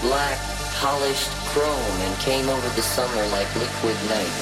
black, polished chrome and came over the summer like liquid night.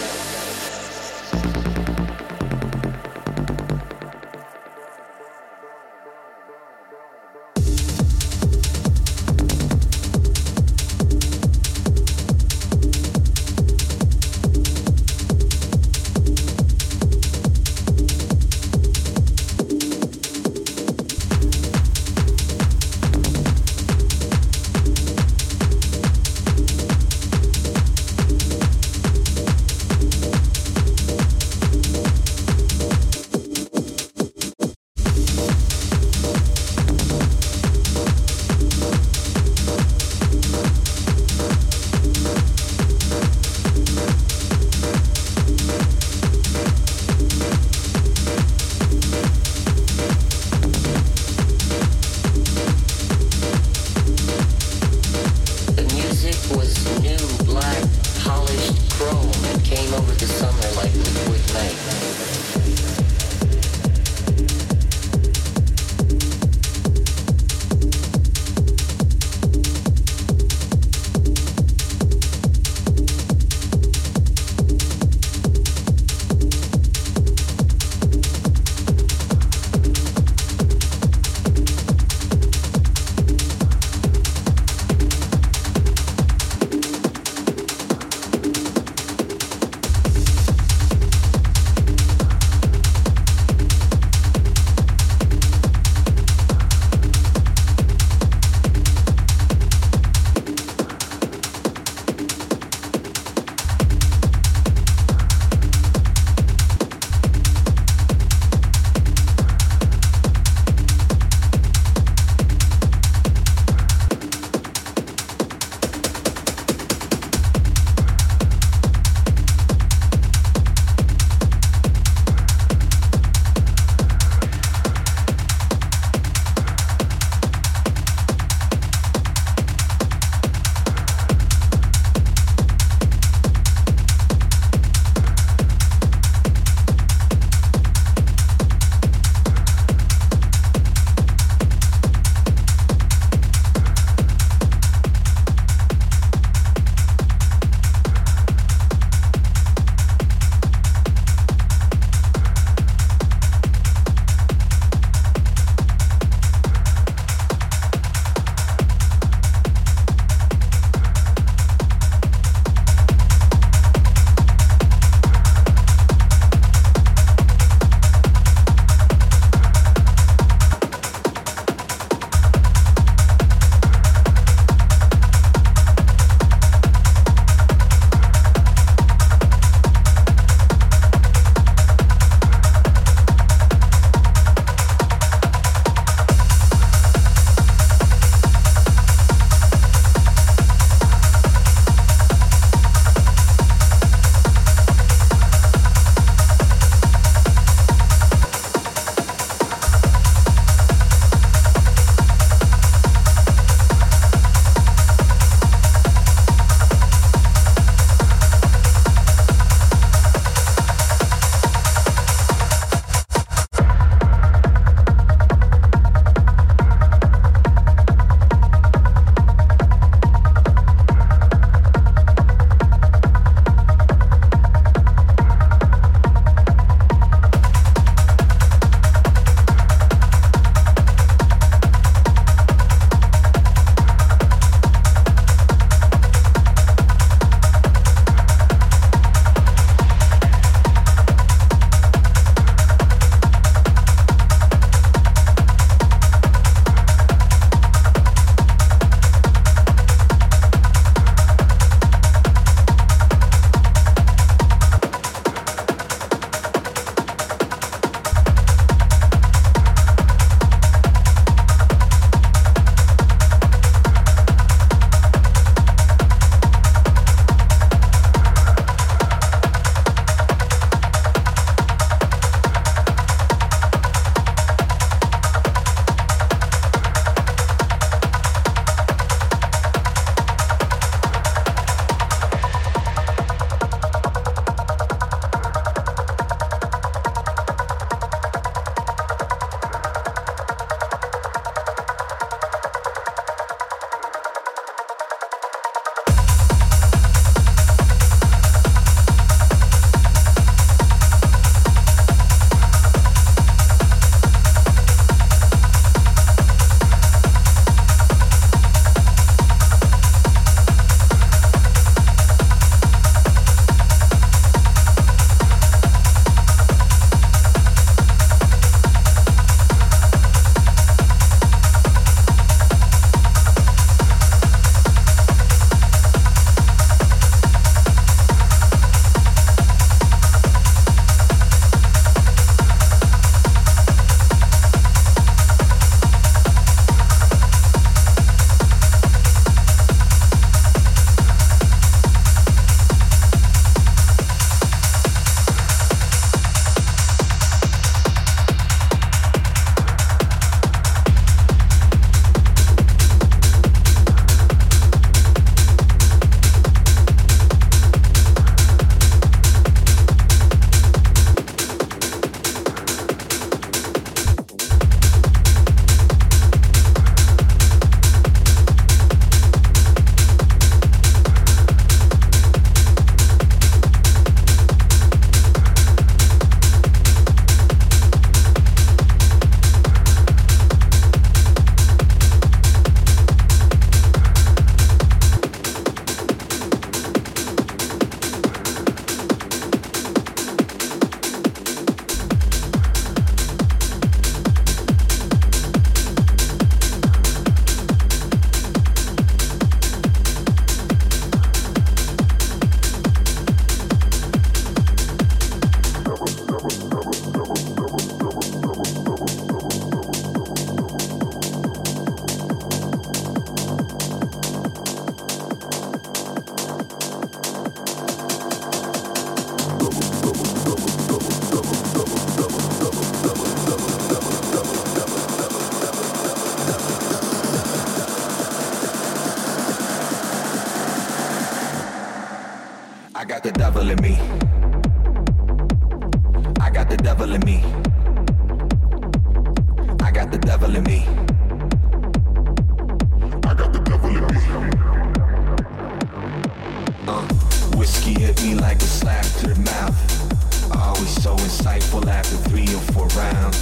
Insightful after three or four rounds.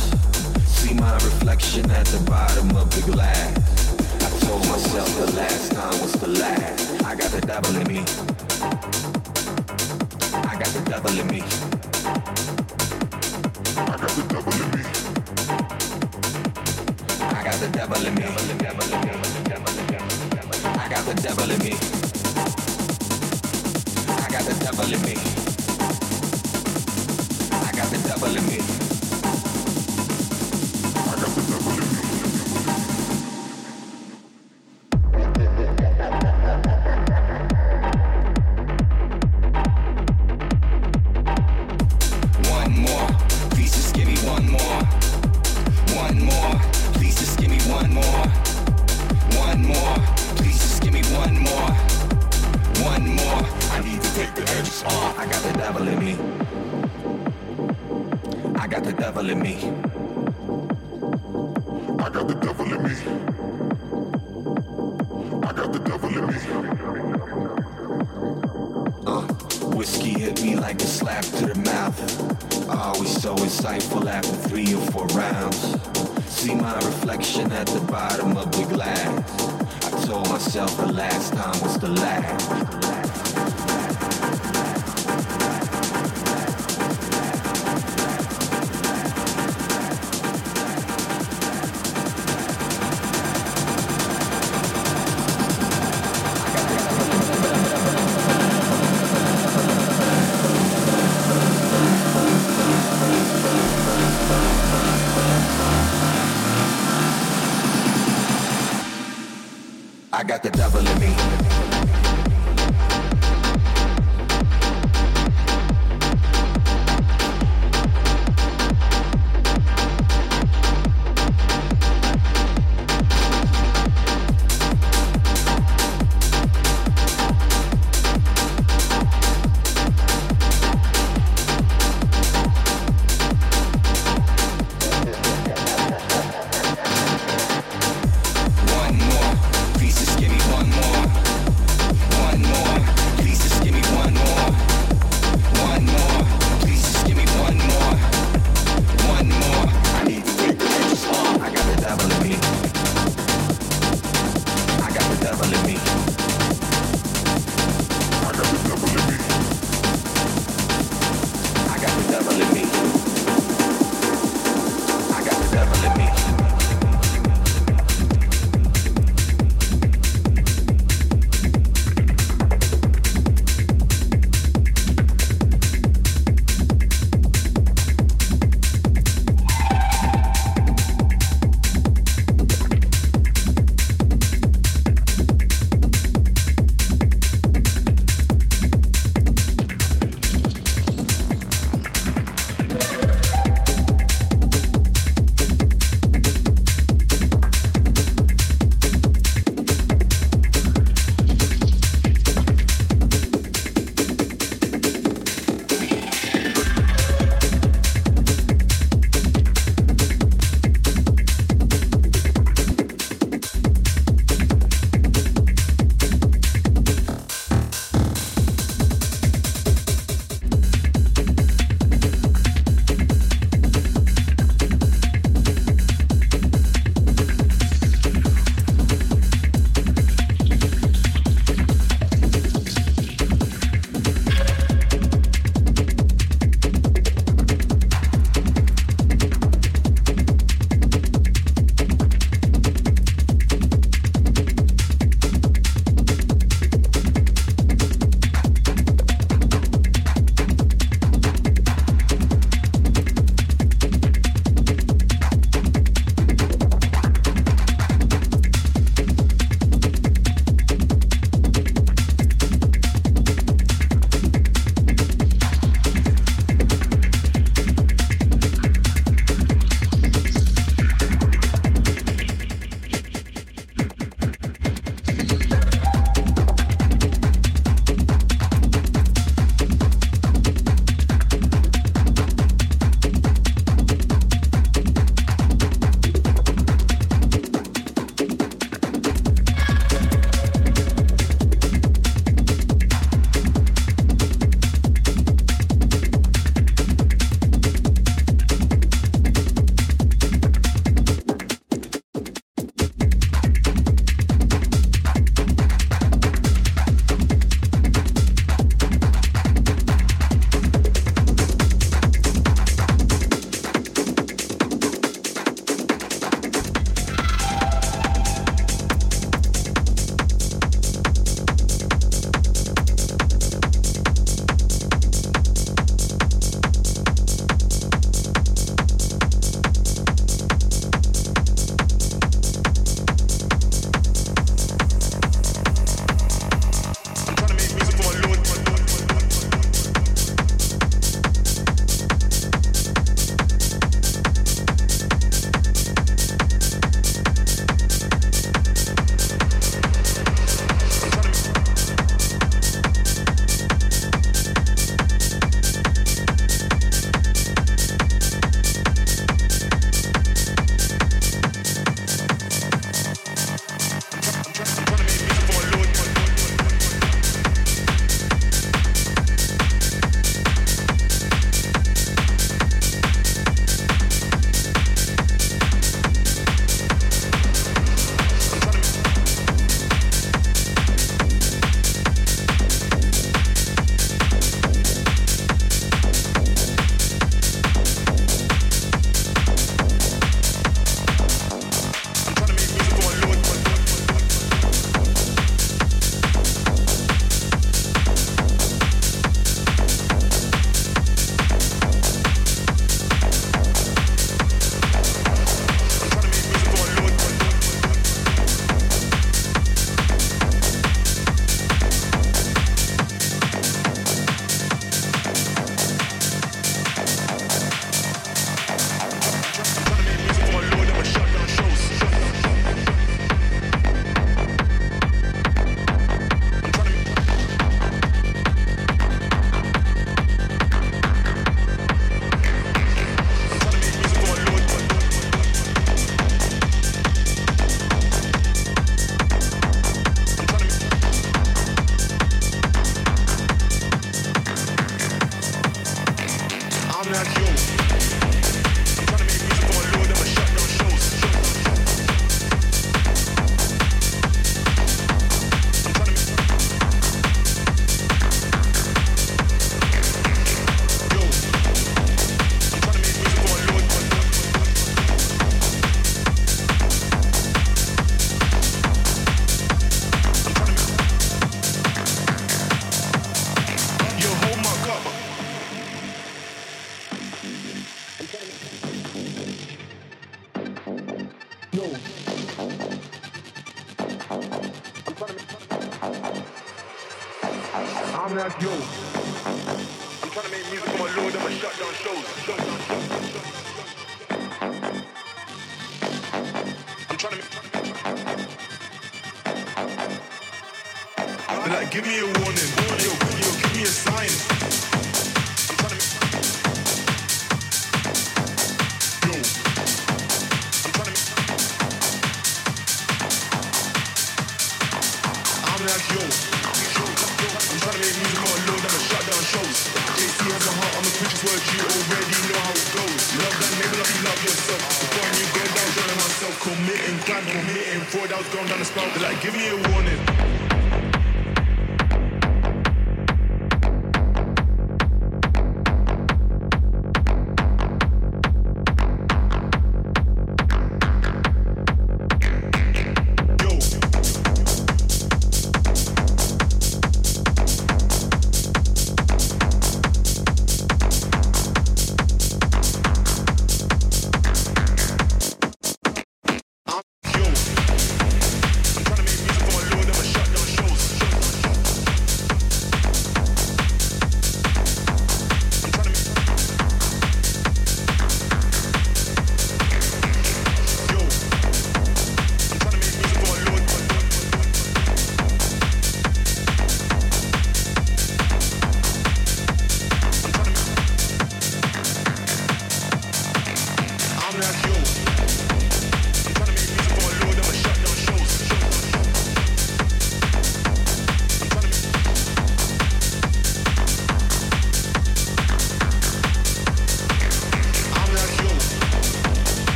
See my reflection at the bottom of the glass. I told myself the last time was the last. I got the devil in me. I got the devil in me. I got the devil in me. I got the devil in me. I got the devil in me. I got the devil in me. Got